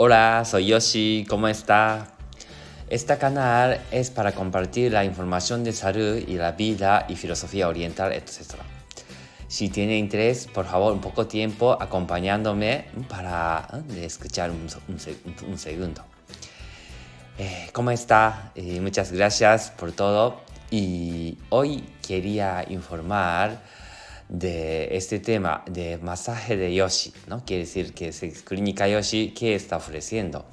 Hola, soy Yoshi, ¿cómo está? Este canal es para compartir la información de salud y la vida y filosofía oriental, etc. Si tiene interés, por favor, un poco tiempo acompañándome para ¿eh? escuchar un, un, segundo. Eh, ¿Cómo está? Eh, muchas gracias por todo. Y hoy quería informar de este tema de masaje de Yoshi, ¿no? Quiere decir que es Clínica Yoshi, ¿qué está ofreciendo?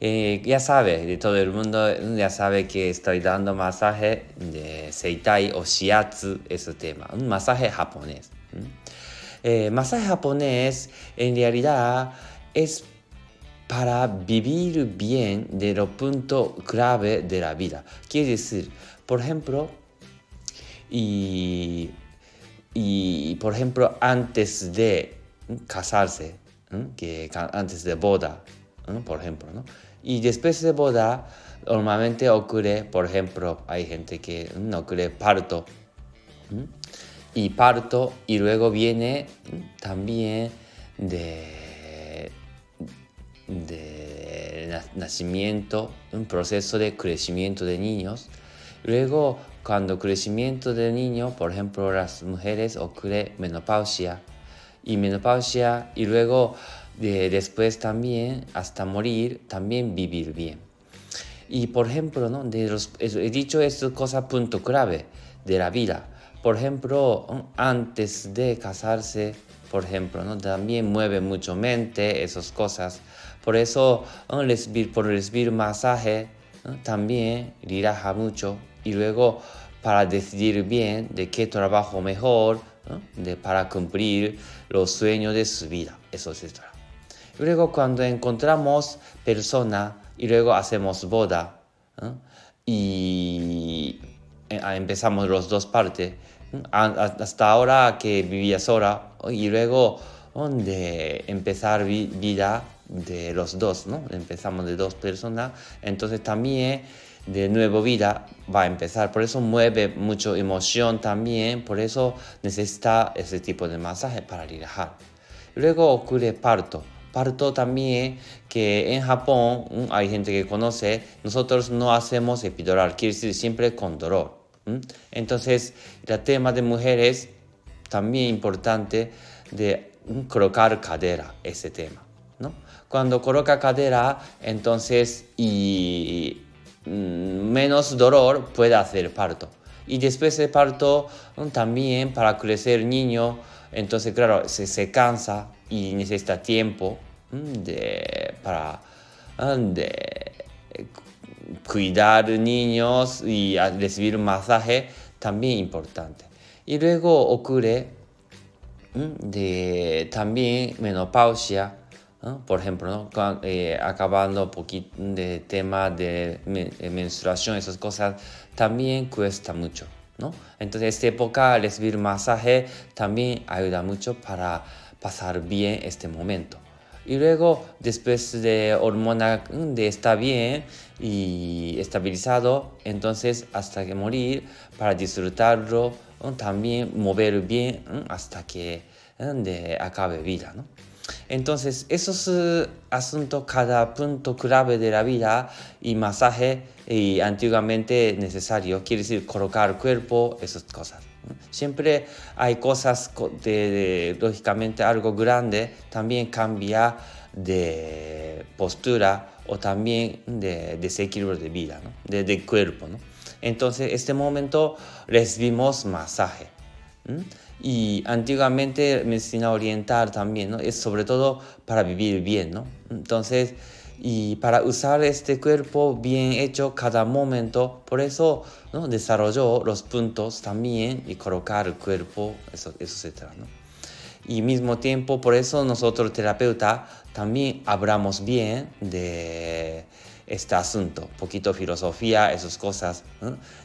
Eh, ya sabe, de todo el mundo ya sabe que estoy dando masaje de Seitai o Shiatsu, ese tema, un masaje japonés. Eh, masaje japonés en realidad es para vivir bien de los puntos clave de la vida. Quiere decir, por ejemplo, y y, por ejemplo, antes de casarse, que antes de boda, por ejemplo, ¿no? Y después de boda, normalmente ocurre, por ejemplo, hay gente que no ocurre parto, y parto, y luego viene también de, de nacimiento, un proceso de crecimiento de niños, luego cuando crecimiento del niño, por ejemplo, las mujeres ocurre menopausia y menopausia y luego después también hasta morir, también vivir bien. Y por ejemplo, ¿no? de los, he dicho esto cosa punto clave de la vida. Por ejemplo, antes de casarse, por ejemplo, ¿no? también mueve mucho mente, esas cosas. Por eso, por recibir masaje, también relaja mucho y luego para decidir bien de qué trabajo mejor, de, para cumplir los sueños de su vida, eso es Luego cuando encontramos persona y luego hacemos boda y eh, empezamos los dos partes, hasta ahora que vivía sola y luego de empezar vida de los dos, ¿no? Empezamos de dos personas, entonces también de nuevo vida va a empezar. Por eso mueve mucho emoción también, por eso necesita ese tipo de masaje para relajar. Luego ocurre parto. Parto también que en Japón mm, hay gente que conoce, nosotros no hacemos epidural, quiere decir siempre con dolor. Entonces, el tema de mujeres también importante de mm, colocar cadera, ese tema. ¿no? Cuando coloca cadera, entonces, y menos dolor puede hacer parto. Y después del parto mm, también para crecer niño, entonces claro, se, se cansa y necesita tiempo mm, de, para de cuidar niños y recibir un masaje también importante. Y luego ocurre de también menopausia por ejemplo, eh, acabando un poquito de tema de menstruación, esas cosas, también cuesta mucho. ¿no? Entonces, esta época, recibir masaje también ayuda mucho para pasar bien este momento. Y luego, después de hormona de estar bien y estabilizado, entonces hasta que morir, para disfrutarlo, también mover bien hasta que de acabe vida. ¿no? Entonces, esos uh, asuntos, cada punto clave de la vida y masaje y antiguamente necesario, quiere decir colocar cuerpo, esas cosas. Siempre hay cosas de, lógicamente algo grande, también cambia de postura o también de desequilibrio de vida, ¿no? de, de, cuerpo. ¿no? Entonces, este momento recibimos masaje. Y antiguamente medicina oriental también, ¿no? Es sobre todo para vivir bien, ¿no? Entonces, y para usar este cuerpo bien hecho cada momento, por eso ¿no? desarrolló los puntos también y colocar el cuerpo, eso, etcétera, ¿no? Y mismo tiempo, por eso nosotros terapeuta también hablamos bien de este asunto, poquito filosofía, esas cosas.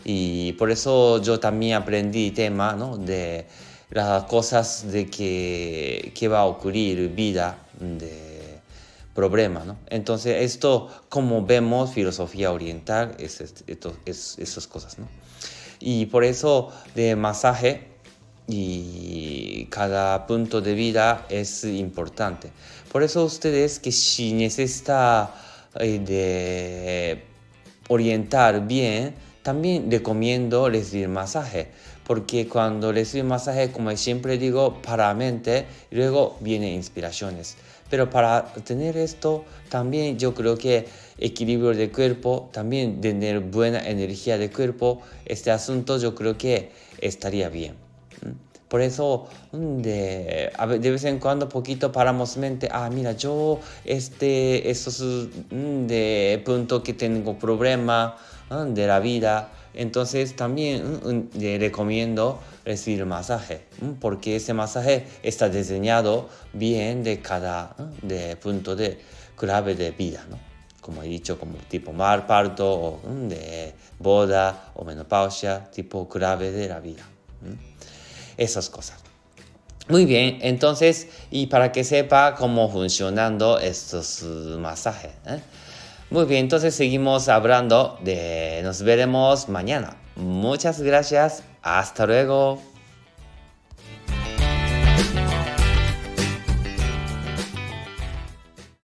Y por eso yo también aprendí tema ¿no? de las cosas de que, que va a ocurrir vida de problema. ¿no? Entonces esto, como vemos, filosofía oriental, es, es, esas cosas. ¿no? Y por eso de masaje y cada punto de vida es importante. Por eso ustedes que si necesita eh, de orientar bien, también recomiendo recibir masaje, porque cuando recibir masaje, como siempre digo, para la mente, luego vienen inspiraciones. Pero para tener esto, también yo creo que equilibrio de cuerpo, también tener buena energía de cuerpo, este asunto yo creo que estaría bien. Por eso de, de, vez en cuando poquito paramos mente, ah, mira, yo este, esos de punto que tengo problema de la vida, entonces también le recomiendo recibir masaje, porque ese masaje está diseñado bien de cada de punto de clave de vida, ¿no? Como he dicho, como tipo mar, parto, o de boda o menopausia, tipo clave de la vida esas cosas. Muy bien, entonces, y para que sepa cómo funcionando estos masajes. ¿eh? Muy bien, entonces seguimos hablando. Nos veremos mañana. Muchas gracias. Hasta luego.